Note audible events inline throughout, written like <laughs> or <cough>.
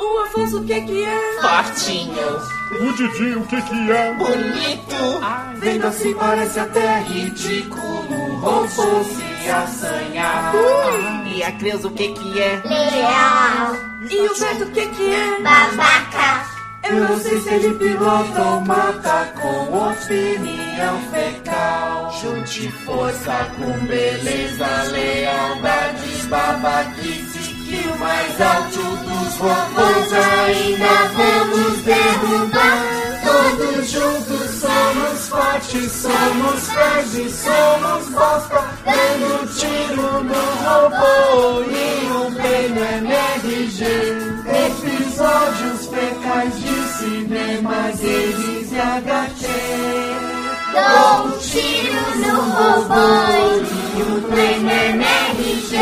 O Afonso, o que que é? Fortinho, O Didi, o que que é? bonito, Vendo assim parece até ridículo. Robô se assanhar. e a Creuza o que que é? Leal, E o Beto, o que que é? babaca, Eu não sei se ele pilota ou mata com opinião fecal. Junte força com beleza, lealdade, babaquice. Que o mais alto dos robôs ainda vamos derrubar. Todos juntos somos fortes, somos e somos bosta. Dando tiro no robô e o bem no MRG. Episódios fecais de cinema, games e HQ. Dou um tiro no robô e o prêmio MRG.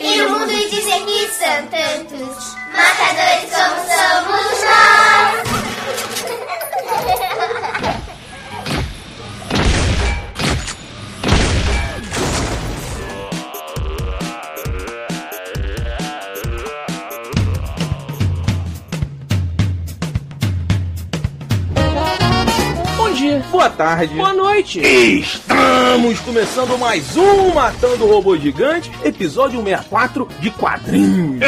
E o mundo dizer que são tantos matadores como somos nós. Tarde. boa noite. Estamos começando mais um Matando Robô Gigante, episódio 164 de quadrinhos.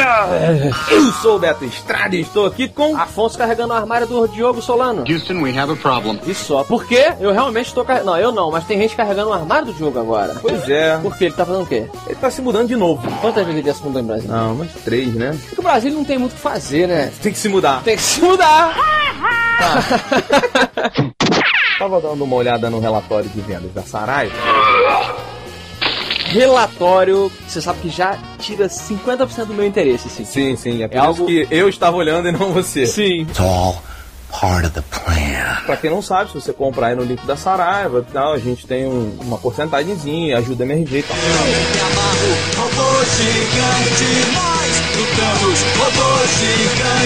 Eu sou o Beto Estrada e estou aqui com... Afonso carregando o armário do Diogo Solano. Houston, we have a problem. E só. Porque eu realmente estou carregando. Não, eu não, mas tem gente carregando o armário do Diogo agora. Pois é, Por quê? Ele tá fazendo o quê? ele tá se mudando de novo. Quantas vezes ele já se mudou em Brasília? Não, mas três, né? Porque o Brasil não tem muito o que fazer, né? Tem que se mudar. Tem que se mudar. <laughs> <laughs> Tava dando uma olhada no relatório de vendas da Saraiva. Relatório, você sabe que já tira 50% do meu interesse, sim. Sim, sim, é por É isso algo- que eu estava olhando e não você. Sim. It's all part of the plan. Pra quem não sabe, se você comprar aí no link da Saraiva e tal, a gente tem um- uma porcentagemzinha, ajuda MRG e tal. Robô gigante, nós lutamos, robô gigante.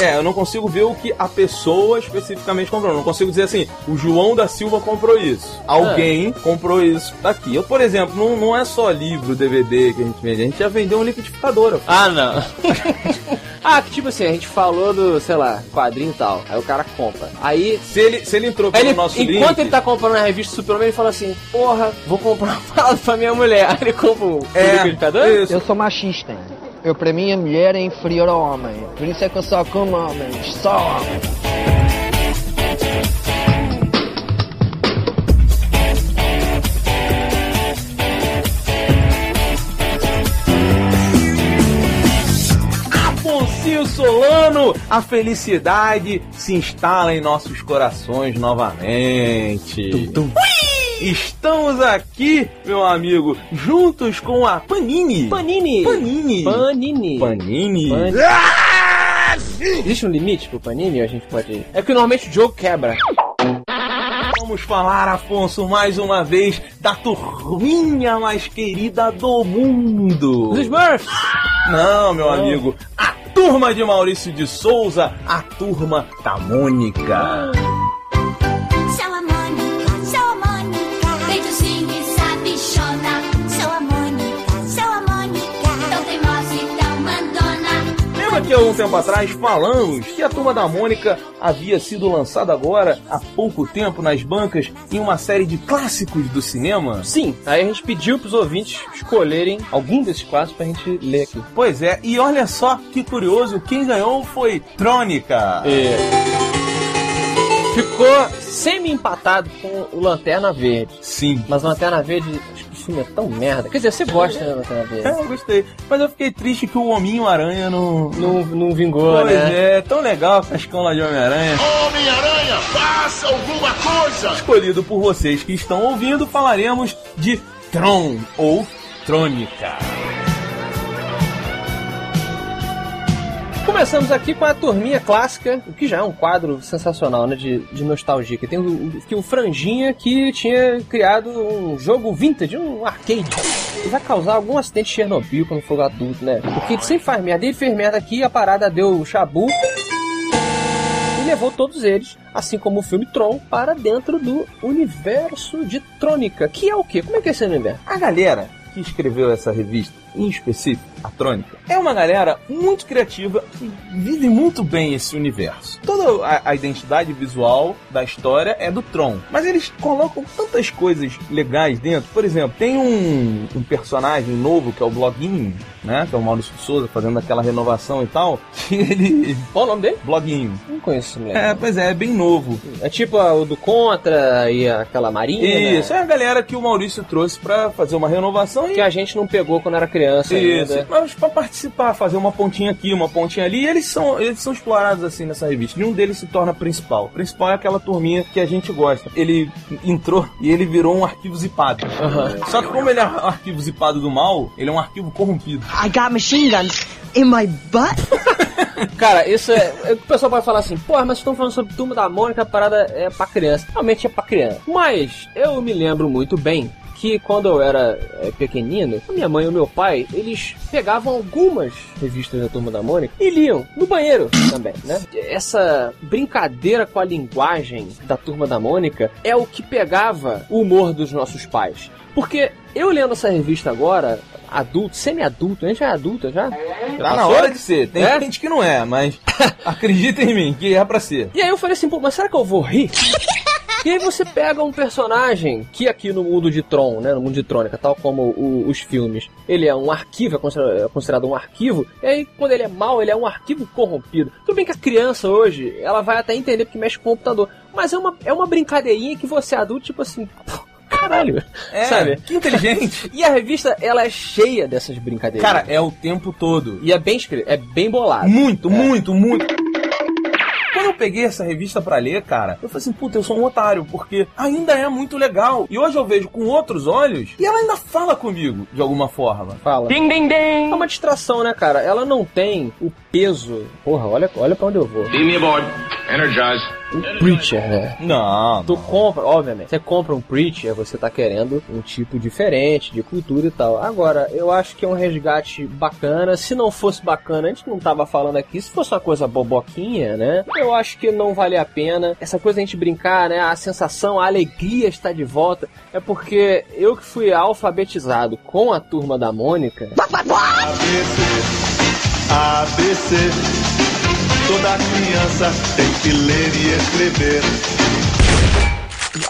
É, eu não consigo ver o que a pessoa especificamente comprou. Eu não consigo dizer assim, o João da Silva comprou isso. Alguém comprou isso daqui. Eu, por exemplo, não, não é só livro, DVD que a gente vende, a gente já vendeu um liquidificador. Ah, não. <laughs> ah, que tipo assim, a gente falou do, sei lá, quadrinho e tal. Aí o cara compra. Aí. Se ele, se ele entrou pelo ele, nosso enquanto link... ele tá comprando a revista Superman, ele fala assim: Porra, vou comprar uma parada pra minha mulher. <laughs> Aí ele compra um é, liquidificador? isso. Eu sou machista. Eu, pra mim, a mulher é inferior ao homem. Por isso é que eu só como homens. Só homens. Afonso Solano, a felicidade se instala em nossos corações novamente. Estamos aqui, meu amigo, juntos com a Panini. Panini! Panini. Panini! Panini. Panini. Existe um limite pro Panini? A gente pode. É que normalmente o jogo quebra. Vamos falar, Afonso, mais uma vez da turminha mais querida do mundo. Os Smurfs! Não, meu amigo, a turma de Maurício de Souza, a turma da Mônica. Há um tempo atrás falamos que a turma da Mônica havia sido lançada agora, há pouco tempo, nas bancas, em uma série de clássicos do cinema? Sim, aí a gente pediu pros ouvintes escolherem algum desses clássicos pra gente ler aqui. Pois é, e olha só que curioso, quem ganhou foi Trônica. Ficou semi-empatado com o Lanterna Verde. Sim. Mas o Lanterna Verde, filme é tão merda. Quer dizer, você gosta, né, Lanterna Verde? É, eu gostei. Mas eu fiquei triste que o Hominho-Aranha não... Não, não vingou, Pois né? é, tão legal a escola de Homem-Aranha. Homem-Aranha, faça alguma coisa! Escolhido por vocês que estão ouvindo, falaremos de Tron ou Trônica. Começamos aqui com a turminha clássica, o que já é um quadro sensacional, né, de, de nostalgia. Que tem o, que o Franjinha que tinha criado um jogo vintage, um arcade. Vai causar algum acidente de Chernobyl quando for adulto, né? Porque sempre faz merda. Ele fez merda aqui, a parada deu chabu. E levou todos eles, assim como o filme Tron, para dentro do universo de Trônica. Que é o quê? Como é que é esse universo? A galera que escreveu essa revista, em específico, a Trônica, é uma galera muito criativa que vive muito bem esse universo. Toda a, a identidade visual da história é do Tron, mas eles colocam tantas coisas legais dentro. Por exemplo, tem um, um personagem novo que é o Bloguinho, né? Que é o Maurício de Souza fazendo aquela renovação e tal. <laughs> Que ele. Qual o nome dele? Bloguinho. Não conheço moleque. É, pois é, é bem novo. É tipo o do Contra e aquela Marinha. Isso, é a galera que o Maurício trouxe pra fazer uma renovação e. Que a gente não pegou quando era criança Isso, ainda. mas pra participar, fazer uma pontinha aqui, uma pontinha ali, e eles são, eles são explorados assim nessa revista. Nenhum deles se torna principal. O principal é aquela turminha que a gente gosta. Ele entrou e ele virou um arquivo zipado. Só que como ele é um arquivo zipado do mal, ele é um arquivo corrompido. I got machine guns in my butt. <laughs> Cara, isso é. é- O pessoal pode falar assim, porra, mas vocês estão falando sobre Turma da Mônica, a parada é pra criança. Realmente é pra criança. Mas eu me lembro muito bem que quando eu era é, pequenino, a minha mãe e o meu pai, eles pegavam algumas revistas da Turma da Mônica e liam no banheiro também, né? Essa brincadeira com a linguagem da Turma da Mônica é o que pegava o humor dos nossos pais. Porque eu lendo essa revista agora, adulto, semi-adulto, a gente já é adulta já? Tá na hora de ser. Tem É? gente que não é, mas <laughs> acredita em mim, que é pra ser. E aí eu falei assim, pô, mas será que eu vou rir? <laughs> E aí você pega um personagem que aqui no mundo de Tron, né, no mundo de Trônica, tal como o- os filmes, ele é um arquivo, é considerado, é considerado um arquivo, e aí quando ele é mau, ele é um arquivo corrompido. Tudo bem que a criança hoje, ela vai até entender porque mexe com o computador, mas é uma, é uma brincadeirinha que você adulto, tipo assim, caralho, É, sabe? que inteligente. <laughs> E a revista, ela é cheia dessas brincadeiras. Cara, é o tempo todo. e é bem escrito, é bem bolado. Muito, muito, muito. Quando eu peguei essa revista pra ler, cara, eu falei assim, puta, eu sou um otário, porque ainda é muito legal. E hoje eu vejo com outros olhos e ela ainda fala comigo, de alguma forma. Fala. Ding, ding, ding. É uma distração, né, cara? Ela não tem o peso. Porra, olha, olha pra onde eu vou. Beam me aboard. Energize. O Preacher, né? Não, Tu compra, obviamente, você compra um Preacher, você tá querendo um tipo diferente de cultura e tal. Agora, eu acho que é um resgate bacana. Se não fosse bacana, a gente não tava falando aqui. Se fosse uma coisa boboquinha, né? Eu acho que não vale a pena. Essa coisa a gente brincar, né? A sensação, a alegria está de volta. É porque eu que fui alfabetizado com a turma da Mônica. ABC. Toda criança tem que ler e escrever.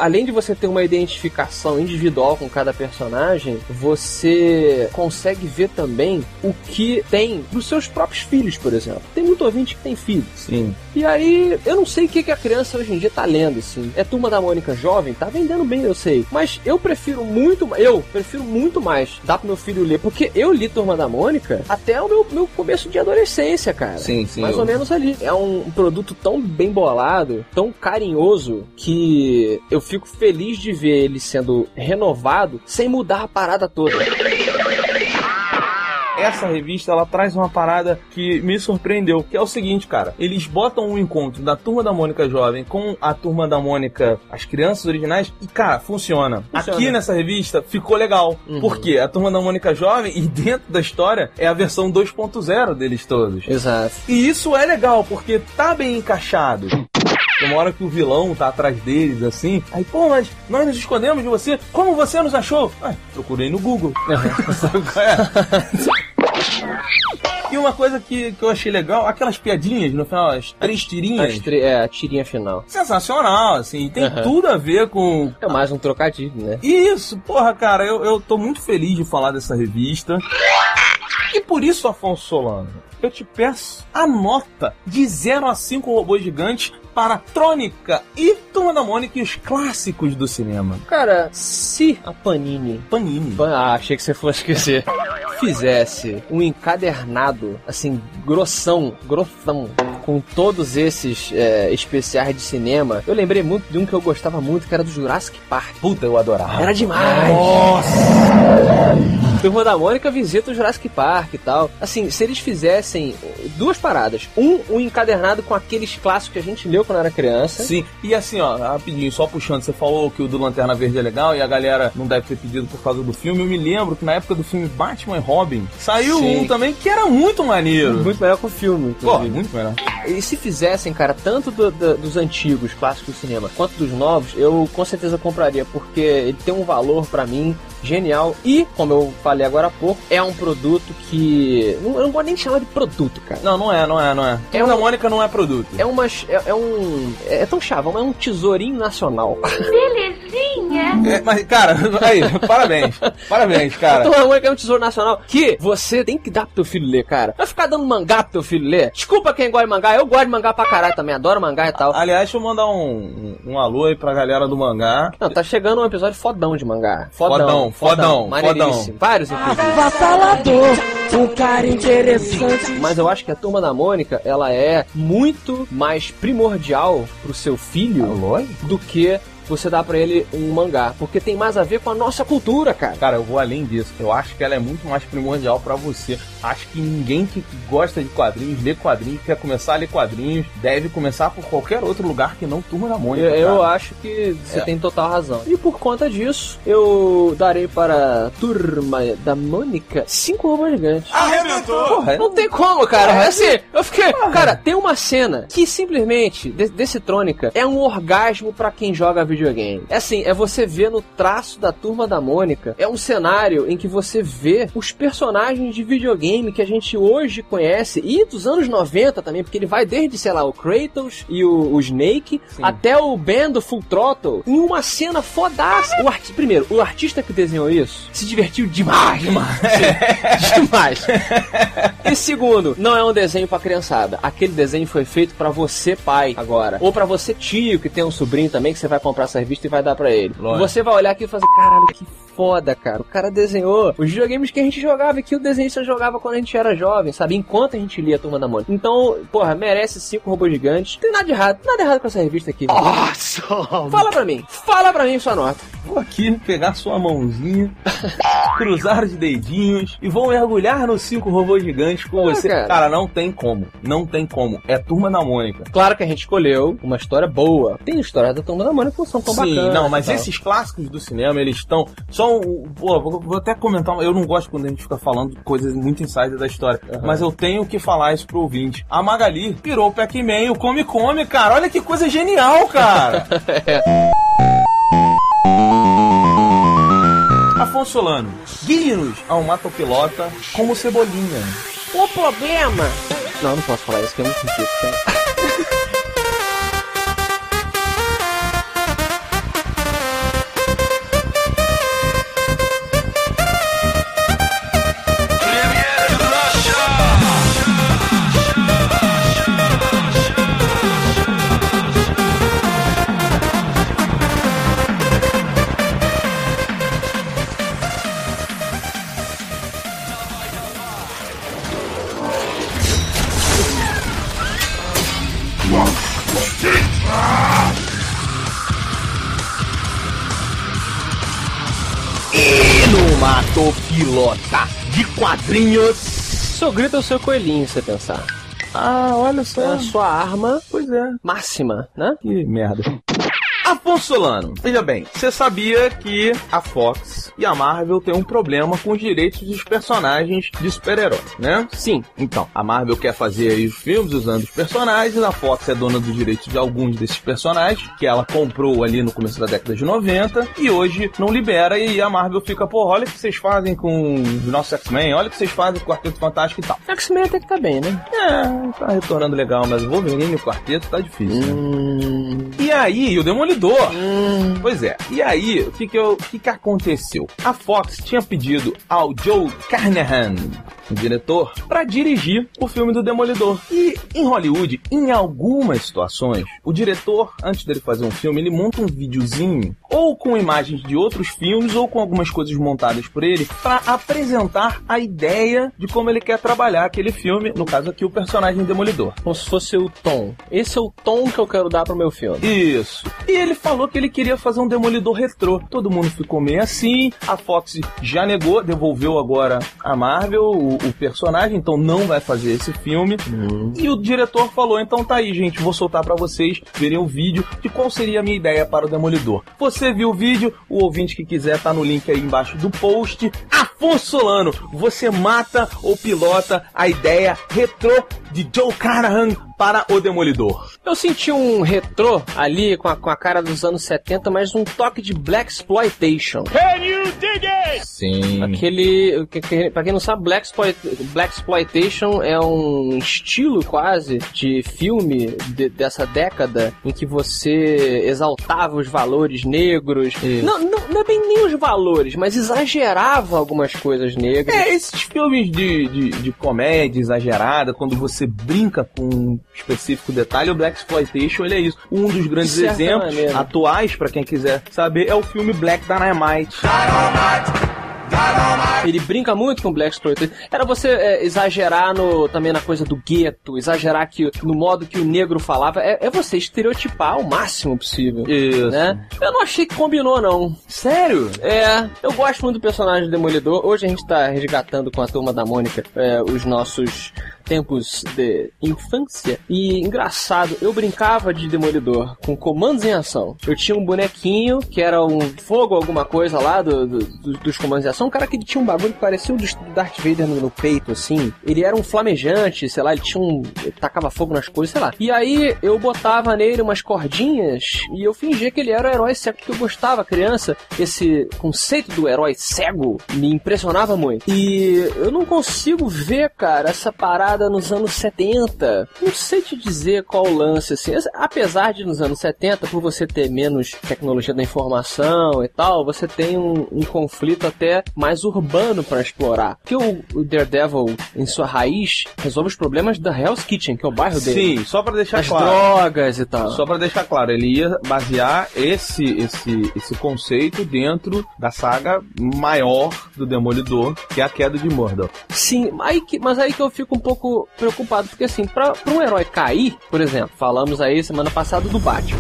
Além de você ter uma identificação individual com cada personagem, você consegue ver também o que tem dos seus próprios filhos, por exemplo. Tem muito ouvinte que tem filhos. Sim. E aí, eu não sei o que, que a criança hoje em dia tá lendo, assim. É Turma da Mônica jovem, tá vendendo bem, eu sei. Mas eu prefiro muito, eu prefiro muito mais dar pro meu filho ler, porque eu li Turma da Mônica até o meu, meu começo de adolescência, cara. Sim, sim, Mais eu- ou menos ali. É um produto tão bem bolado, tão carinhoso, que eu fico feliz de ver ele sendo renovado sem mudar a parada toda. Essa revista ela traz uma parada que me surpreendeu, que é o seguinte, cara. Eles botam um encontro da turma da Mônica jovem com a turma da Mônica, as crianças originais, e cara, funciona. Funciona. Aqui nessa revista ficou legal. Uhum. Por quê? A turma da Mônica jovem e dentro da história é a versão 2.0 deles todos. Exato. E isso é legal, porque tá bem encaixado. Uma hora que o vilão tá atrás deles, assim. Aí, pô, mas nós nos escondemos de você. Como você nos achou? Ah, procurei no Google. Sabe qual é? E uma coisa que, que eu achei legal, aquelas piadinhas no final, as três tirinhas. As é, a tirinha final. Sensacional, assim. Tem Aham. tudo a ver com. É mais um trocadilho, né? Isso, porra, cara, eu, eu tô muito feliz de falar dessa revista. E por isso, Afonso Solano, eu te peço a nota de 0 a 5 robôs gigantes para Trônica e Turma da Mônica e os clássicos do cinema. Cara, se a Panini. Panini. Pan- Ah, achei que você fosse esquecer. Fizesse um encadernado, assim, grossão, grossão, com todos esses é, especiais de cinema. Eu lembrei muito de um que eu gostava muito, que era do Jurassic Park. Puta, eu adorava. Era demais! Turma da Mônica visita o Jurassic Park e tal. Assim, se eles fizessem duas paradas. Um, um encadernado com aqueles clássicos que a gente leu quando era criança. Sim, e assim, ó, rapidinho, só puxando, você falou que o do Lanterna Verde é legal e a galera não deve ter pedido por causa do filme. Eu me lembro que na época do filme Batman e Robin saiu Sim. um também que era muito maneiro. Muito melhor que o filme. Pô, muito melhor. E se fizessem, cara, tanto do- do- dos antigos clássicos do cinema quanto dos novos, eu com certeza compraria, porque ele tem um valor pra mim genial. E, como eu falei agora há pouco, é um produto que. não- Eu não vou nem chamar de produto, cara. Não, não é, não é, não é. É Turma um- da Mônica não é produto. É uma. É, é um. É tão chavão, é um tesourinho nacional. Belezinha. É, mas, cara, <laughs> aí, parabéns. Parabéns, cara. Turma da Mônica é um tesouro nacional que você tem que dar pro teu filho ler, cara. Vai ficar dando mangá pro teu filho ler. Desculpa quem gosta de mangá, eu gosto de mangá pra caralho também, adoro mangá e tal. Aliás, deixa eu mandar um, um, um alô aí pra galera do mangá. Não, tá chegando um episódio fodão de mangá. Fodão, fodão, maneiríssimo. Vários, inclusive. Vassalador, um cara interessante. Mas eu acho que a Turma da Mônica, ela é muito mais primordial pro seu filho do que você dar pra ele um mangá. Porque tem mais a ver com a nossa cultura, cara. Cara, eu vou além disso. Eu acho que ela é muito mais primordial pra você. Acho que ninguém que gosta de quadrinhos, lê quadrinhos, quer começar a ler quadrinhos, deve começar por qualquer outro lugar que não Turma da Mônica. Eu, eu acho que você É. tem total razão. E por conta disso, eu darei para a Turma da Mônica cinco robôs gigantes. Arrebentou! Porra, Não tem como, cara. Assim, eu fiquei. Cara, tem uma cena que simplesmente, de- Decitrônica, é um orgasmo pra quem joga videogame. É assim, é você ver no traço da turma da Mônica. É um cenário em que você vê os personagens de videogame que a gente hoje conhece e dos anos 90 também, porque ele vai desde, sei lá, o Kratos e o, o Snake até o Ben do Full Throttle em uma cena fodaça. O arti Primeiro, o artista que desenhou isso se divertiu demais. Demais. <laughs> demais. E segundo, não é um desenho pra criançada. Aquele desenho foi feito pra você, pai, agora. Ou pra você, tio, que tem um sobrinho também, que você vai comprar essa revista e vai dar pra ele. Lógico. Você vai olhar aqui e fazer, caralho, que foda, cara. O cara desenhou os videogames que a gente jogava e que o desenhista jogava quando a gente era jovem, sabe? Enquanto a gente lia a Turma da Mônica. Então, porra, merece cinco robôs gigantes. Não tem nada de errado, nada errado com essa revista aqui. Awesome! Fala pra mim, fala pra mim sua nota. Vou aqui pegar sua mãozinha, <laughs> cruzar os dedinhos e vou mergulhar nos cinco robôs gigantes com você. cara. Cara. não tem como. Não tem como. É Turma da Mônica. Claro que a gente escolheu uma história boa. Tem histórias da Turma da Mônica que não são tão Sim, bacanas. não, mas tal. esses clássicos do cinema, eles estão. Só um. Pô, vou, vou até comentar. Eu não gosto quando a gente fica falando coisas muito insider da história. Mas eu tenho que falar isso pro ouvinte. A Magali virou o Pac-Man, o Come Come, cara. Olha que coisa genial, cara. <laughs> Afonso Solano, guie-nos a um matopilota como cebolinha. O problema. Não, não posso falar isso, que é muito ridículo. De quadrinhos. Seu grito é o seu coelhinho, se você pensar. Ah, olha É só. a sua arma Pois é. máxima, né? Que merda. Afonso Solano, veja bem, você sabia que a Fox e a Marvel têm um problema com os direitos dos personagens de super-heróis, né? Sim. Então, a Marvel quer fazer aí os filmes usando os personagens, a Fox é dona dos direitos de alguns desses personagens, que ela comprou ali no começo da década de 90, e hoje não libera, e a Marvel fica, pô, olha o que vocês fazem com os nossos X-Men, olha o que vocês fazem com o Quarteto Fantástico e tal. X-Men até que tá bem, né? É, tá retornando legal, mas o Wolverine e o Quarteto tá difícil, né? Hum. E aí, o Demolidor. Pois é. E aí, o que que, eu- o que que aconteceu? A Fox tinha pedido ao Joe Carnahan, o diretor, para dirigir o filme do Demolidor. E em Hollywood, em algumas situações, o diretor, antes dele fazer um filme, ele monta um videozinho, ou com imagens de outros filmes, ou com algumas coisas montadas por ele, para apresentar a ideia de como ele quer trabalhar aquele filme, no caso aqui, o personagem Demolidor. Como se fosse o tom. Esse é o tom que eu quero dar pro meu filme. Isso. E ele falou que ele queria fazer um demolidor retrô. Todo mundo ficou meio assim. A Fox já negou, devolveu agora a Marvel o, o personagem, então não vai fazer esse filme. E o diretor falou: então tá aí, gente, vou soltar pra vocês verem o vídeo de qual seria a minha ideia para o demolidor. Você viu o vídeo? O ouvinte que quiser tá no link aí embaixo do post. Afonso Solano, você mata ou pilota a ideia retrô de Joe Carnahan para o Demolidor. Eu senti um retrô ali com a, com a cara dos anos 70, mas um toque de Black Exploitation. Can you dig it? Sim. Aquele. Que, que, pra quem não sabe, Black, Exploit, Black Exploitation é um estilo quase de filme de- dessa década em que você exaltava os valores negros. Não, não, não é bem nem os valores, mas exagerava algumas coisas negras. É, esses filmes de, de, de comédia exagerada, quando você brinca com um específico detalhe, o Black Exploitation ele é isso. Um dos grandes exemplos maneira. atuais, pra quem quiser saber, é o filme Black Dynamite. Ele brinca muito com Black Exploitation. Era você é, exagerar no, também na coisa do gueto, exagerar que, no modo que o negro falava. É, é você estereotipar o máximo possível. Isso. Né? Eu não achei que combinou, não. Sério? É, eu gosto muito do personagem do Demolidor. Hoje a gente tá resgatando com a turma da Mônica é, os nossos tempos de infância. E engraçado, eu brincava de Demolidor com comandos em ação. Eu tinha um bonequinho que era um fogo, alguma coisa lá do, do- do- dos comandos em ação. Um cara que tinha um bagulho que parecia o do Darth Vader no, no peito, assim. Ele era um flamejante, sei lá, ele tinha um. ele tacava fogo nas coisas, sei lá. E aí eu botava nele umas cordinhas e eu fingia que ele era o herói cego que eu gostava, criança. Esse conceito do herói cego me impressionava muito. E eu não consigo ver, cara, essa parada nos anos 70. Não sei te dizer qual o lance, assim. Apesar de nos anos 70, por você ter menos tecnologia da informação e tal, você tem um, um conflito até mais urbano pra explorar. Porque o, o Daredevil, em sua raiz, resolve os problemas da Hell's Kitchen, que é o bairro dele. Sim, só pra deixar As claro. drogas e tal. Só pra deixar claro, ele ia basear esse, esse, esse conceito dentro da saga maior do Demolidor, que é a queda de Murdoch. Sim, aí que, mas aí que eu fico um pouco preocupado, porque assim, pra, pra um herói cair, por exemplo, falamos aí semana passada do Batman.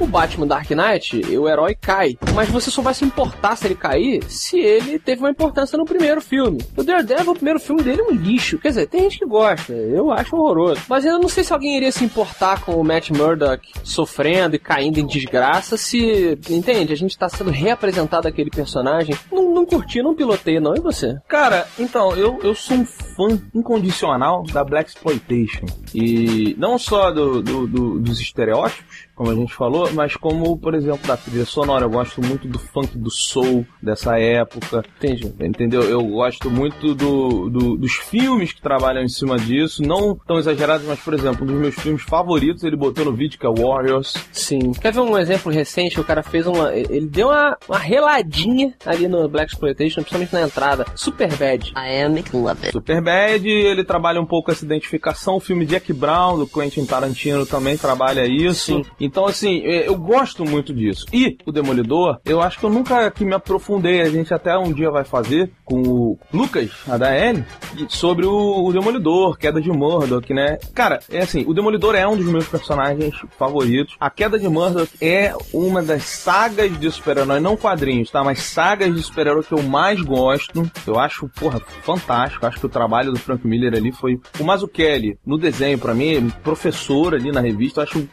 O Batman Dark Knight, o herói cai. Mas você só vai se importar se ele cair se ele teve uma importância no primeiro filme. O Daredevil, o primeiro filme dele é um lixo. Quer dizer, tem gente que gosta, eu acho horroroso. Mas eu não sei se alguém iria se importar com o Matt Murdock sofrendo e caindo em desgraça se, entende? A gente tá sendo reapresentado aquele personagem. Não, não curti, não pilotei, não. E você? Cara, então, eu, eu sou um fã incondicional da Black Exploitation. E não só do, do- do- dos estereótipos, como a gente falou, mas como, por exemplo, da trilha sonora. Eu gosto muito do funk do soul dessa época. Entendi. Entendeu? Eu gosto muito do, do- dos filmes que trabalham em cima disso. Não tão exagerados, mas, por exemplo, um dos meus filmes favoritos ele botou no vídeo, que é Warriors. Sim. Quer ver um exemplo recente? O cara fez uma. Ele deu uma, uma reladinha ali no Black Exploitation, principalmente na entrada. Super bad. I am love it. Superbad, ele trabalha um pouco essa identificação. O filme Jack Brown, do Quentin Tarantino, também trabalha isso. Sim. Então, assim, é, eu gosto muito disso. E o Demolidor, eu acho que eu nunca aqui me aprofundei. A gente até um dia vai fazer com o Lucas, a da L, sobre o, Demolidor, queda de Murdoch, né? Cara, é assim, o Demolidor é um dos meus personagens favoritos. A queda de Murdoch é uma das sagas de super-herói, não quadrinhos, tá? Mas sagas de super-herói que eu mais gosto. Eu acho, porra, fantástico. Acho que o trabalho do Frank Miller ali foi. O Mazzucchelli, no desenho, pra mim, professor ali na revista, eu acho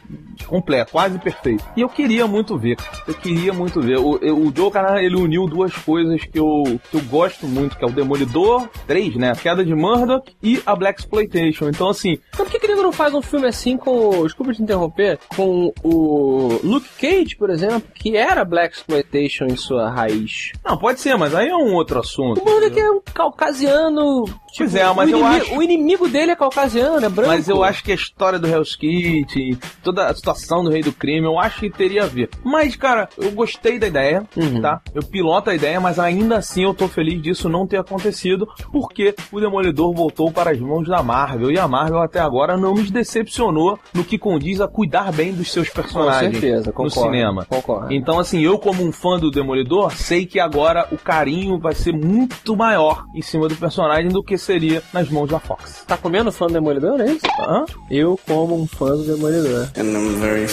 completo, quase perfeito. E eu queria muito ver. Eu queria muito ver. O, o Joe Carnahan, ele uniu duas coisas que eu, que eu gosto muito, que é o Demolidor, três, né? A queda de Murdoch e a Black Exploitation. Então, assim, Então por que, que ele não faz um filme assim com. Desculpa te interromper. Com o Luke Cage, por exemplo, que era Black Exploitation em sua raiz. não, pode ser, mas aí é um outro assunto. O Murdock é um caucasiano. Pois é, mas eu inimigo, acho- O inimigo dele é caucasiano, é branco. Mas eu acho que a história do Hell's Kitchen, toda a situação do Rei do Crime, eu acho que teria a ver. Mas, cara, eu gostei da ideia, Uhum. tá? Eu piloto a ideia, mas ainda assim eu tô feliz disso não ter acontecido, porque o Demolidor voltou para as mãos da Marvel. E a Marvel até agora não nos decepcionou no que condiz a cuidar bem dos seus personagens certeza, no concordo, cinema. concordo. Então, assim, eu como um fã do Demolidor, sei que agora o carinho vai ser muito maior em cima do personagem do que seria nas mãos da Fox. Tá comendo fã do Demolidor, é isso? Hã? Eu como um fã do Demolidor. And I'm very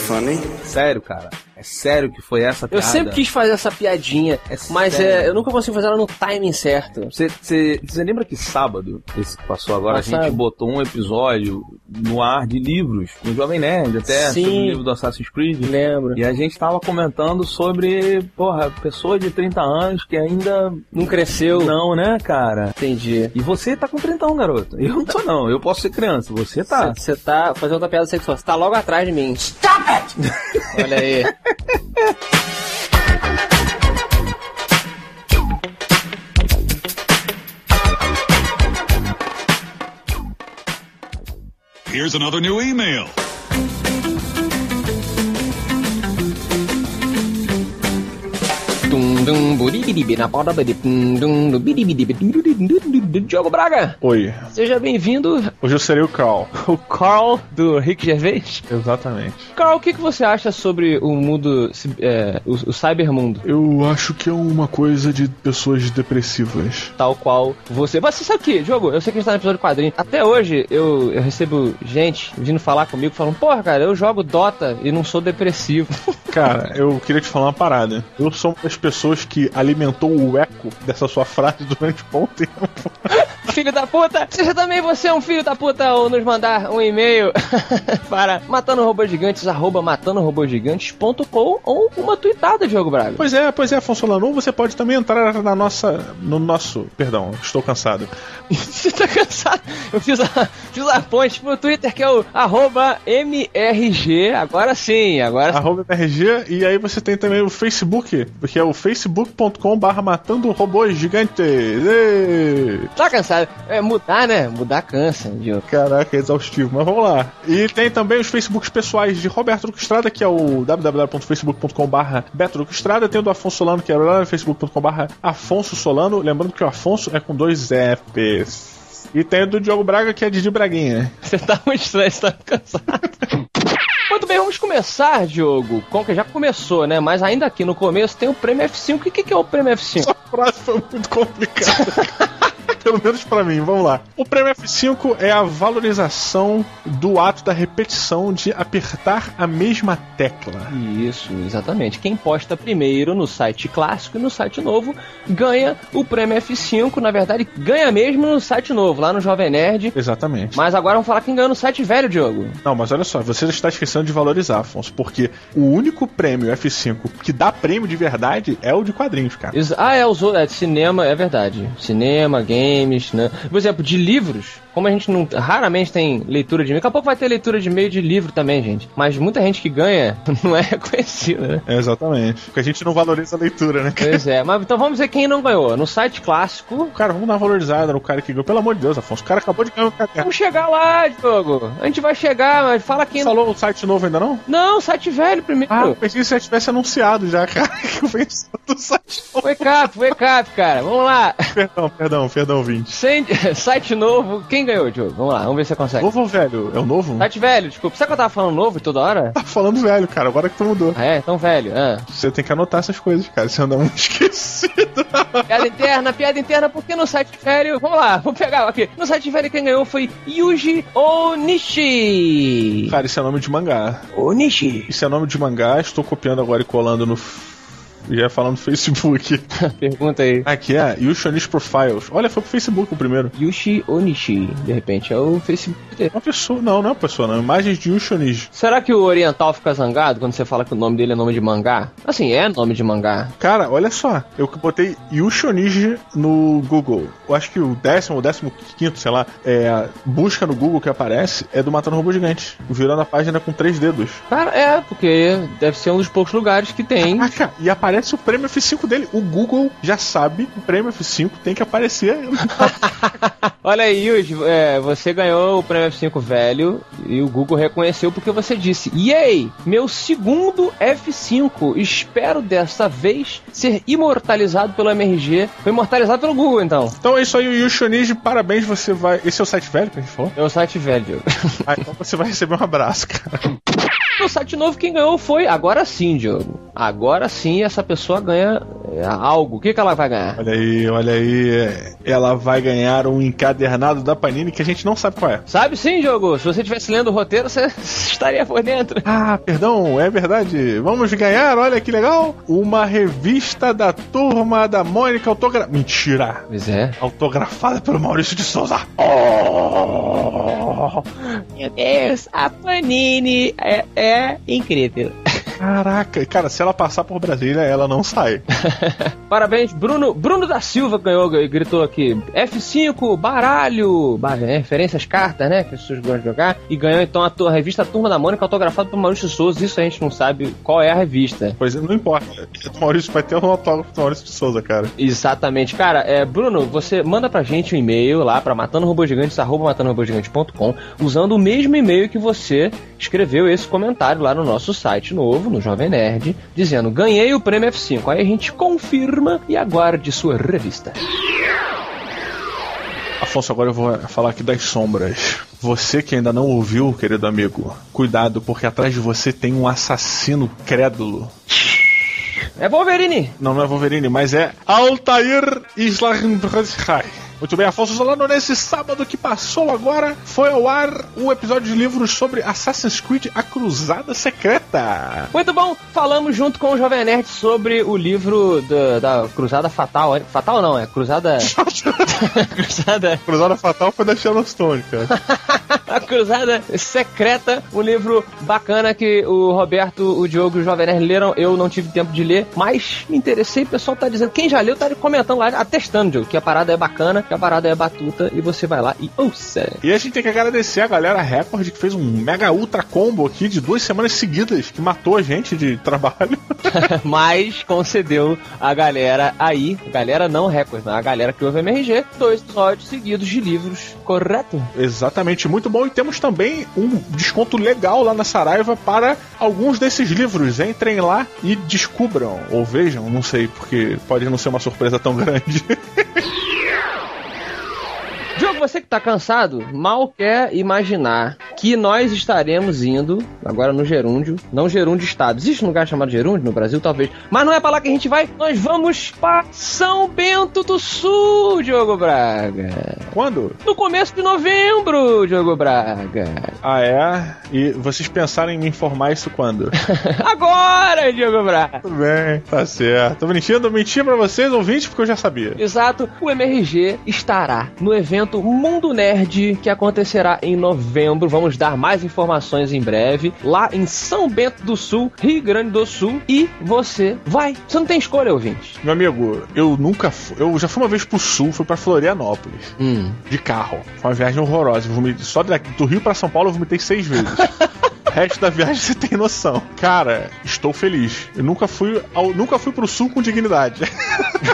Sério, cara. É sério que foi essa Eu piada? sempre quis fazer essa piadinha, mas sério. é, eu nunca consigo fazer ela no timing certo. Você, lembra que sábado, esse que passou agora, a gente botou um episódio no ar de livros, no Jovem Nerd, até Sim. sobre o livro do Assassin's Creed. Lembro. E a gente tava comentando sobre, porra, pessoa de 30 anos que ainda. Não cresceu. Não, né, cara? Entendi. E você tá com 30, garoto. Eu não tô, não. Eu posso ser criança. Você tá. Você tá fazendo outra piada sexual. Você tá logo atrás de mim. Stop it! <laughs> Olha aí. Here's another new email. Diogo Braga, Oi. seja bem-vindo. Hoje eu serei o Carl. <laughs> O Carl do Rick Gervais. Exatamente. Carl, o que, que você acha sobre o mundo, é, o, o cybermundo? Eu acho que é uma coisa de pessoas depressivas. Tal qual você. Mas você sabe o que, Diogo? Eu sei que a gente tá no episódio quadrinho. Até hoje eu, eu recebo gente vindo falar comigo, falando: Porra, cara, eu jogo Dota e não sou depressivo. <laughs> Cara, eu queria te falar uma parada. Eu sou uma das pessoas que alimentou o eco dessa sua frase durante um bom tempo. Filho da puta! Seja também você um filho da puta ou nos mandar um e-mail <laughs> para matanorobogigantes, arroba matanorobogigantes.com ou uma tweetada, Diogo Braga. Pois é, pois é, Afonso Lanu, você pode também entrar na nossa. no nosso. Perdão, estou cansado. <laughs> Você tá cansado? Eu fiz a, fiz a ponte pro Twitter que é o arroba MRG. Agora sim, agora Arroba MRG, e aí você tem também o Facebook, que é o facebook.com barra matando robôs gigantes. Tá cansado? É mudar, né? Mudar cansa, Diogo. Caraca, é exaustivo, mas vamos lá. E tem também os Facebooks pessoais de Roberto Duque Estrada, que é o www.facebook.com.br Beto Duque Estrada. Tem o do Afonso Solano, que é o facebook.com.br Afonso Solano. Lembrando que o Afonso é com dois Fs. E tem o do Diogo Braga, que é Didi Braguinha. <laughs> Você tá muito estranho, você tá cansado. Muito bem, vamos começar, Diogo. Com que já começou, né? Mas ainda aqui no começo tem o Prêmio F5. O que, que é o Prêmio F5? Essa frase foi muito complicada. <laughs> Pelo menos pra mim, vamos lá. O prêmio F5 é a valorização do ato da repetição de apertar a mesma tecla. Isso, exatamente. Quem posta primeiro no site clássico e no site novo ganha o prêmio F5. Na verdade, ganha mesmo no site novo, lá no Jovem Nerd. Exatamente. Mas agora vamos falar quem ganhou no site velho, Diogo. Não, mas olha só, você está esquecendo de valorizar, Afonso, porque o único prêmio F5 que dá prêmio de verdade é o de quadrinhos, cara. Ah, é, os é de cinema, é verdade. Cinema, games, né? Por exemplo, de livros, como a gente não raramente tem leitura de e-mail, daqui a pouco vai ter leitura de e-mail de livro também, gente. Mas muita gente que ganha <laughs> não é reconhecida, né? É, exatamente. Porque a gente não valoriza a leitura, né? cara? Pois é, mas então vamos ver quem não ganhou. No site clássico. Cara, vamos dar uma valorizada no cara que ganhou. Pelo amor de Deus, Afonso. O cara acabou de ganhar um caderno. Vamos chegar lá, Diogo. A gente vai chegar, mas fala quem. Falou o site novo ainda não? Não, site velho primeiro. Ah, eu pensei que você já tivesse anunciado já, cara. <laughs> Que o do site novo. Wake up, wake up, cara. Vamos lá. Perdão, perdão, perdão, 20. Sem- <laughs> site novo. Quem ganhou, Diogo? Vamos lá, vamos ver se você consegue. Novo ou velho? É o novo? Site velho, desculpa. Sabe que eu tava falando novo toda hora? <laughs> Tá falando velho, cara. Agora que tu mudou. Ah, é? Então velho. Ah. Você tem que anotar essas coisas, cara. Você anda muito esquecido. Piada interna, piada interna, porque no site velho. Vamos lá, vamos pegar aqui. No site velho quem ganhou foi Yuji Onishi. Cara, isso é nome de mangá. Onishi. Isso é nome de mangá. Estou copiando agora e colando no. F- Já falando no Facebook. <laughs> Pergunta aí. Aqui é Yushonish Profiles. Olha, foi pro Facebook o primeiro. Yushi Onishi. De repente é o Facebook dele. Uma pessoa, não, não é uma pessoa, não. Imagens de Yushonish. Será que o oriental fica zangado quando você fala que o nome dele é nome de mangá? Assim, é nome de mangá. Cara, olha só. Eu botei Yushonish no Google. Eu acho que o décimo ou décimo quinto, sei lá, é, a busca no Google que aparece é do Matando Robô Gigante. Virando a página com três dedos. Cara, é, porque deve ser um dos poucos lugares que tem. Caraca, e aparece o prêmio F5 dele. O Google já sabe o prêmio F5 tem que aparecer. <laughs> Olha aí, Yuji, é, você ganhou o prêmio F5 velho e o Google reconheceu porque você disse: Yay! Meu segundo F5. Espero desta vez ser imortalizado pelo MRG. Foi imortalizado pelo Google, então. Então é isso aí, o Yushonish. Parabéns, você vai. Esse é o site velho que a gente falou? É o site velho. Ah, então você vai receber um abraço, cara. <laughs> No site novo, quem ganhou foi, agora sim, Diogo. Agora sim essa pessoa ganha é, algo. O que, que ela vai ganhar? Olha aí, olha aí. Ela vai ganhar um encadernado da Panini que a gente não sabe qual é. Sabe sim, jogo. Se você estivesse lendo o roteiro, <laughs> você estaria por dentro. Ah, perdão, é verdade. Vamos ganhar, olha que legal. Uma revista da turma da Mônica autografada. Mentira. Pois é. Autografada pelo Maurício de Souza. Oh! Meu Deus, a Panini é, é incrível. Caraca, cara, se ela passar por Brasília, ela não sai. <laughs> Parabéns, Bruno. Bruno da Silva ganhou, gritou aqui. F5, baralho. É, referência às cartas, né? Que as pessoas gostam de jogar. E ganhou então a, a revista Turma da Mônica, autografada por Maurício Souza. Isso a gente não sabe qual é a revista. Pois não importa. O Maurício vai ter um autógrafo do Maurício de Souza, cara. Exatamente. Cara, é, Bruno, você manda pra gente um e-mail lá pra matandorobogigantes.com, usando o mesmo e-mail que você escreveu esse comentário lá no nosso site novo, no Jovem Nerd, dizendo: ganhei o prêmio F5. Aí a gente confirma e aguarde sua revista. Afonso, agora eu vou falar aqui das sombras. Você que ainda não ouviu, querido amigo, cuidado, porque atrás de você tem um assassino crédulo. É Wolverine! Não, não é Wolverine, mas é Altair Islambrashai. Muito bem, Afonso Solano, nesse sábado que passou agora, foi ao ar o episódio de livros sobre Assassin's Creed A Cruzada Secreta. Muito bom, falamos junto com o Jovem Nerd sobre o livro da, da Cruzada Fatal. Fatal não, é Cruzada. <laughs> cruzada. Cruzada Fatal foi da Sharon Stone, cara. <laughs> a Cruzada Secreta, um livro bacana que o Roberto, o Diogo e o Jovem Nerd leram. Eu não tive tempo de ler, mas me interessei. O pessoal tá dizendo, quem já leu tá comentando lá, atestando, Diogo, que a parada é bacana, que a parada é batuta e você vai lá e ouça. E a gente tem que agradecer a galera Record que fez um mega ultra combo aqui de duas semanas seguidas, que matou a gente de trabalho. <laughs> Mas concedeu a galera aí, galera não Record, a galera que ouve MRG, dois episódios seguidos de livros, correto? Exatamente, muito bom. E temos também um desconto legal lá na Saraiva para alguns desses livros. Entrem lá e descubram, ou vejam, não sei, porque pode não ser uma surpresa tão grande. <laughs> Você que tá cansado, mal quer imaginar que nós estaremos indo, agora no Gerúndio, não Gerúndio Estado. Existe um lugar chamado Gerúndio no Brasil, talvez. Mas não é pra lá que a gente vai, nós vamos para São Bento do Sul, Diogo Braga. Quando? No começo de novembro, Diogo Braga. Ah, é? E vocês pensaram em me informar isso quando? <laughs> agora, Diogo Braga. Tudo bem, tá certo. Tô mentindo, menti pra vocês, ouvintes, porque eu já sabia. Exato. O MRG estará no evento evento Mundo Nerd que acontecerá em novembro. Vamos dar mais informações em breve lá em São Bento do Sul, Rio Grande do Sul. E você vai. Você não tem escolha, ouvinte. Meu amigo, eu nunca fui, eu já fui uma vez pro sul, fui para Florianópolis hum. de carro. Foi uma viagem horrorosa. Só do Rio para São Paulo eu vomitei seis vezes. <laughs> resto da viagem você tem noção. Cara, estou feliz. Eu nunca fui, ao, nunca fui pro sul com dignidade.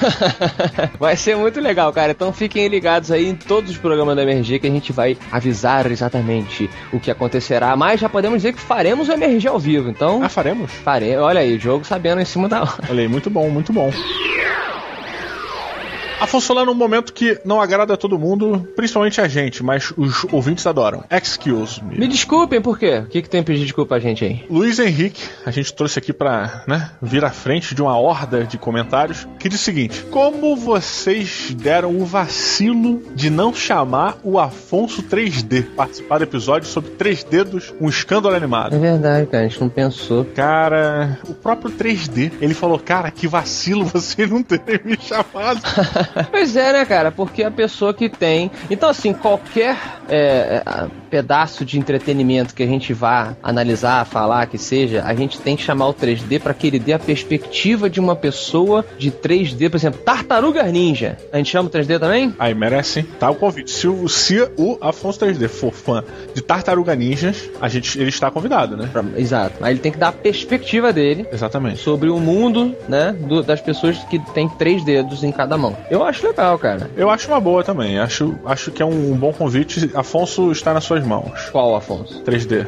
<laughs> vai ser muito legal, cara. Então fiquem ligados aí em todos os programas da MRG que a gente vai avisar exatamente o que acontecerá. Mas já podemos dizer que faremos o MRG ao vivo, então. Ah, faremos? Faremos. Olha aí, o jogo sabendo em cima da hora. Olha aí, muito bom, muito bom. Afonso lá num momento que não agrada a todo mundo, principalmente a gente, mas os ouvintes adoram. Excuse me. Me desculpem, por quê? O que, que tem pedir desculpa a gente aí? Luiz Henrique, a gente trouxe aqui pra, né, vir à frente de uma horda de comentários, que diz o seguinte: Como vocês deram o vacilo de não chamar o Afonso 3D participar do episódio sobre três dedos, um escândalo animado? É verdade, cara, a gente não pensou. Cara, o próprio 3D, ele falou, cara, que vacilo <laughs> você não ter me chamado. <laughs> pois é, né, cara? Porque a pessoa que tem. Então, assim, qualquer é, pedaço de entretenimento que a gente vá analisar, falar, que seja, a gente tem que chamar o 3D para que ele dê a perspectiva de uma pessoa de 3D. Por exemplo, Tartaruga Ninja. A gente chama o 3D também? Aí merece. Tá o convite. Se o, se o Afonso 3D for fã de Tartaruga Ninjas, a gente, ele está convidado, né? Exato. Aí ele tem que dar a perspectiva dele. Exatamente. Sobre o mundo, né? Do, das pessoas que tem três dedos em cada mão. Eu acho legal, cara. Eu acho uma boa também. Acho, acho que é um, um bom convite. Afonso está nas suas mãos. Qual, Afonso? 3D.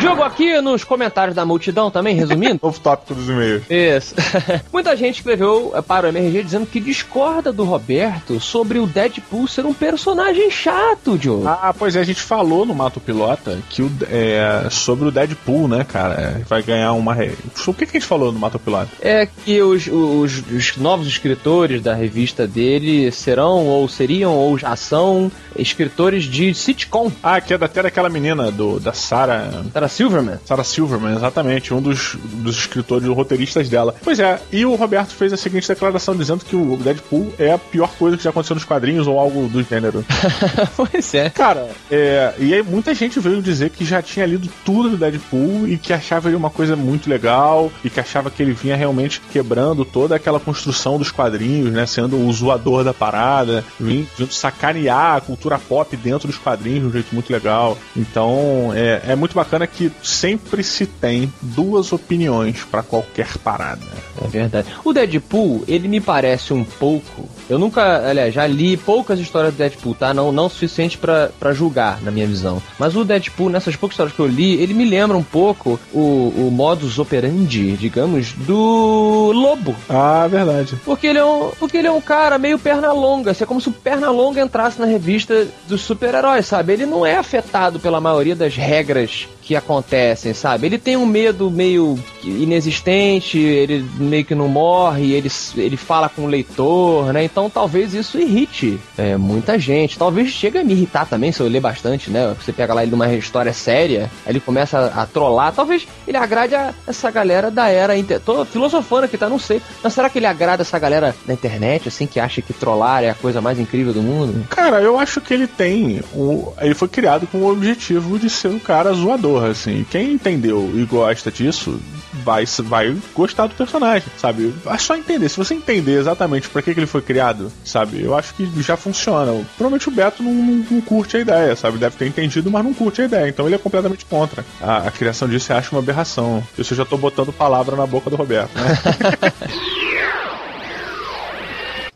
Jogo aqui, nos comentários da multidão também, resumindo. <laughs> Novo tópico dos e-mails. Isso. <laughs> Muita gente escreveu eh, para o MRG dizendo que discorda do Roberto sobre o Deadpool ser um personagem chato, Joe. Ah, pois é, a gente falou no Mato Pilota que o, é, sobre o Deadpool, né, cara? Vai ganhar uma. Re... O que, que a gente falou no Mato Pilota? É que os, os, os novos escritores da revista dele serão, ou seriam, ou já são escritores de sitcom. Ah, que é da, até daquela menina do, da Sarah. Sarah Silverman. Sarah Silverman, exatamente, um dos, dos escritores, roteiristas dela. Pois é, e o Roberto fez a seguinte declaração dizendo que o Deadpool é a pior coisa que já aconteceu nos quadrinhos ou algo do gênero. <laughs> pois é. Cara, é, e aí muita gente veio dizer que já tinha lido tudo do Deadpool e que achava ele uma coisa muito legal e que achava que ele vinha realmente quebrando toda aquela construção dos quadrinhos, né? Sendo o zoador da parada, vindo, vindo sacanear a cultura pop dentro dos quadrinhos de um jeito muito legal. Então é, é muito bacana que sempre se tem duas opiniões para qualquer parada. É verdade. O Deadpool, ele me parece um pouco. Eu nunca, aliás, já li poucas histórias do Deadpool, tá? Não, não o suficiente para julgar, na minha visão. Mas o Deadpool, nessas poucas histórias que eu li, ele me lembra um pouco o, o modus operandi, digamos, do Lobo. Ah, verdade. Porque ele é um, porque ele é um cara meio perna longa. Assim, é como se o perna longa entrasse na revista dos super-heróis, sabe? Ele não é afetado pela maioria das regras que acontecem, sabe? Ele tem um medo meio inexistente, ele meio que não morre, ele, ele fala com o leitor, né? Então talvez isso irrite é, muita gente. Talvez chegue a me irritar também, se eu ler bastante, né? Você pega lá ele numa história séria, aí ele começa a, a trollar. Talvez ele agrade a essa galera da era. Inter... Tô filosofando aqui, tá? Não sei. Mas será que ele agrada essa galera da internet, assim, que acha que trollar é a coisa mais incrível do mundo? Cara, eu acho que ele tem. O... Ele foi criado com o objetivo de ser um cara zoador, assim. Quem entendeu e gosta disso, vai, vai gostar do personagem, sabe? É só entender. Se você entender exatamente para que, que ele foi criado, sabe? Eu acho que já funciona. Provavelmente o Beto não, não, não, curte a ideia, sabe? Deve ter entendido, mas não curte a ideia. Então ele é completamente contra. A, a criação disso eu acho uma aberração. Isso eu já tô botando palavra na boca do Roberto, né? <laughs>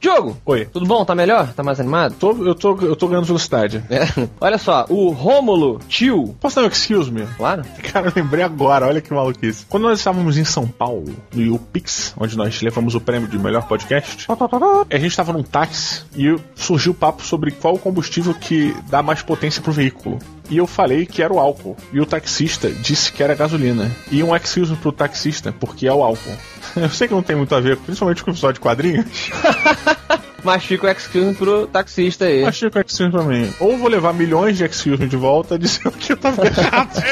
Diogo! Oi. Tudo bom? Tá melhor? Tá mais animado? Tô, eu, tô, eu tô ganhando velocidade. É. <laughs> Olha só, o Rômulo Tio. Posso dar um excuse me? Claro. <laughs> Cara, eu lembrei agora, olha que maluquice. Quando nós estávamos em São Paulo, no UPix, onde nós levamos o prêmio de melhor podcast, a gente estava num táxi e surgiu o papo sobre qual o combustível que dá mais potência pro veículo. E eu falei que era o álcool. E o taxista disse que era gasolina. E um excuse pro taxista, porque é o álcool. <laughs> Eu sei que não tem muito a ver, principalmente com o episódio de quadrinhos. <laughs> Mas fica o excuse pro taxista aí. Mas fica o excuse pra mim. Ou vou levar milhões de excuse de volta <laughs> dizendo que eu tava errado.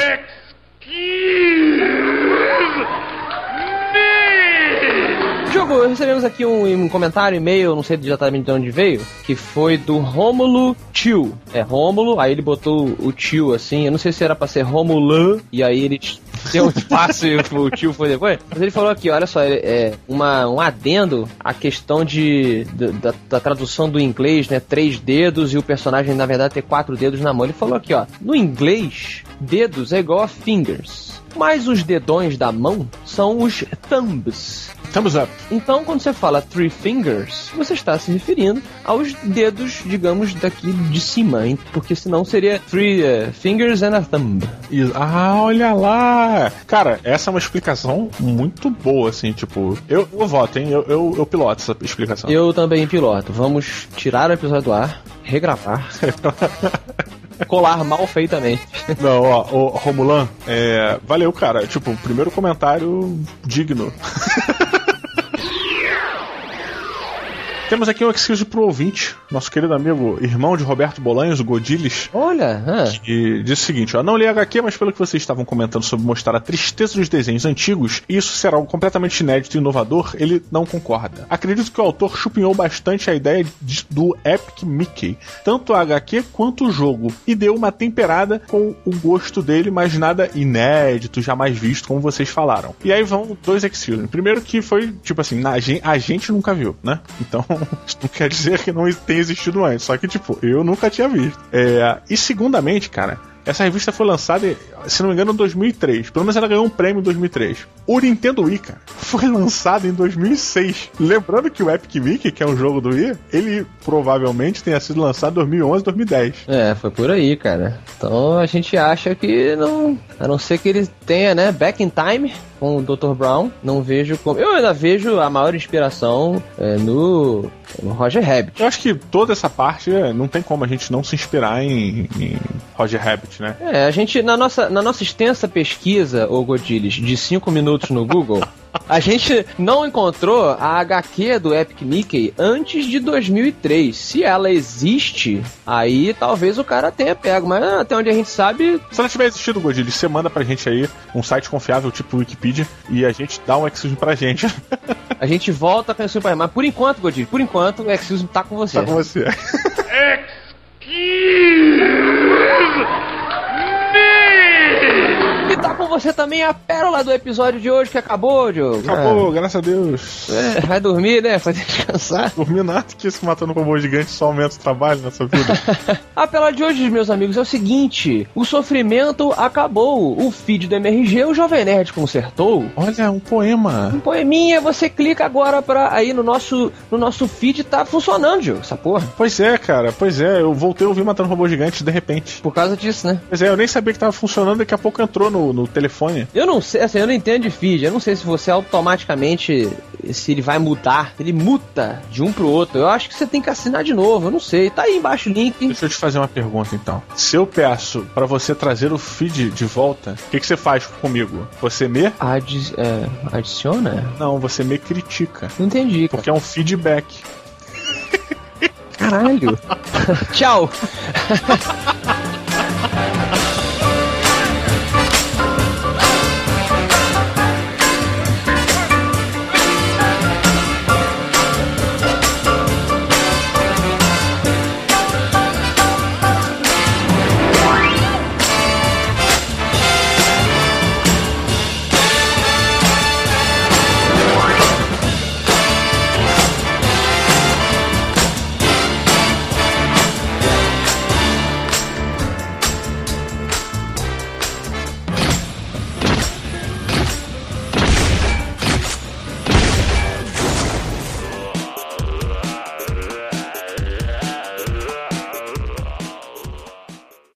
Recebemos aqui um, um comentário, e-mail, não sei exatamente de onde veio, que foi do Rômulo Tio. É Rômulo, aí ele botou o tio assim, eu não sei se era pra ser Romulan, e aí ele <laughs> deu um espaço e o tio foi depois. Mas ele falou aqui, olha só, é uma, um adendo à questão de, da, da tradução do inglês, né? Três dedos e o personagem, na verdade, ter quatro dedos na mão. Ele falou aqui, ó, no inglês, dedos é igual a fingers. Mas os dedões da mão são os thumbs. Thumbs up. Então, quando você fala three fingers, você está se referindo aos dedos, digamos, daqui de cima, porque senão seria three uh, fingers and a thumb. Ah, olha lá! Cara, essa é uma explicação muito boa, assim, tipo, eu, eu voto, hein? Eu, eu, eu piloto essa explicação. Eu também piloto. Vamos tirar o episódio do ar, regravar. <laughs> colar mal feitamente. Não, ó, Romulan, é, valeu, cara. Tipo, primeiro comentário digno. Temos aqui um excuse pro ouvinte, nosso querido amigo, irmão de Roberto Bolanhos, o Godilis. Olha, hã. que diz o seguinte: ó, não li HQ, mas pelo que vocês estavam comentando sobre mostrar a tristeza dos desenhos antigos, e isso será algo completamente inédito e inovador, ele não concorda. Acredito que o autor chupinhou bastante a ideia de, do Epic Mickey, tanto a HQ quanto o jogo, e deu uma temperada com o gosto dele, mas nada inédito, jamais visto, como vocês falaram. E aí vão dois excuse. Primeiro que foi, tipo assim, a gente nunca viu, né? Então isso <laughs> não quer dizer que não tenha existido antes. Só que, tipo, eu nunca tinha visto. É, e segundamente, cara, Essa revista foi lançada, se não me engano, em 2003. Pelo menos ela ganhou um prêmio em 2003. O Nintendo Wii, cara, <laughs> foi lançado em 2006. Lembrando que o Epic Mickey, que é um jogo do Wii, ele provavelmente tenha sido lançado em 2011, 2010. É, foi por aí, cara. Então a gente acha que não. A não ser que ele tenha, né, Back in Time com o Dr. Brown, não vejo como. Eu ainda vejo a maior inspiração é, no, no Roger Rabbit. Eu acho que toda essa parte é, não tem como a gente não se inspirar em, em Roger Rabbit, né? É, a gente, na nossa, na nossa extensa pesquisa, ô Godilis, de 5 minutos no Google. <laughs> A gente não encontrou a HQ do Epic Mickey antes de 2003. Se ela existe, aí talvez o cara tenha pego. Mas até onde a gente sabe. Se ela tiver existido, Godilho, você manda pra gente aí um site confiável tipo Wikipedia e a gente dá um Exusm pra gente. <laughs> a gente volta com o Super Mas por enquanto, Godilho, por enquanto o Exusm tá com você. Tá com você. E você também a pérola do episódio de hoje que acabou, Diogo. Acabou, graças a Deus. É, vai dormir, né? Vai descansar. Dormir nada que isso matando um robô gigante só aumenta o trabalho nessa vida. <laughs> a pérola de hoje, meus amigos, é o seguinte: o sofrimento acabou. O feed do MRG, o Jovem Nerd consertou. Olha, um poema. Um poeminha, você clica agora pra aí no nosso, no nosso feed, tá funcionando, Diogo, essa porra. Pois é, cara, pois é, eu voltei a ouvir matando robô gigante de repente. Por causa disso, né? Pois é, eu nem sabia que tava funcionando, daqui a pouco entrou no, no telefone. Eu não sei, assim, eu não entendo de feed. Eu não sei se você automaticamente. Se ele vai mudar. Ele muta de um pro outro. Eu acho que você tem que assinar de novo. Eu não sei. Tá aí embaixo o link. Deixa eu te fazer uma pergunta então. Se eu peço para você trazer o feed de volta, o que, que você faz comigo? Você me. Adi é, adiciona? Não, você me critica. Não entendi. Porque é um feedback. Caralho. <laughs> Tchau. <laughs>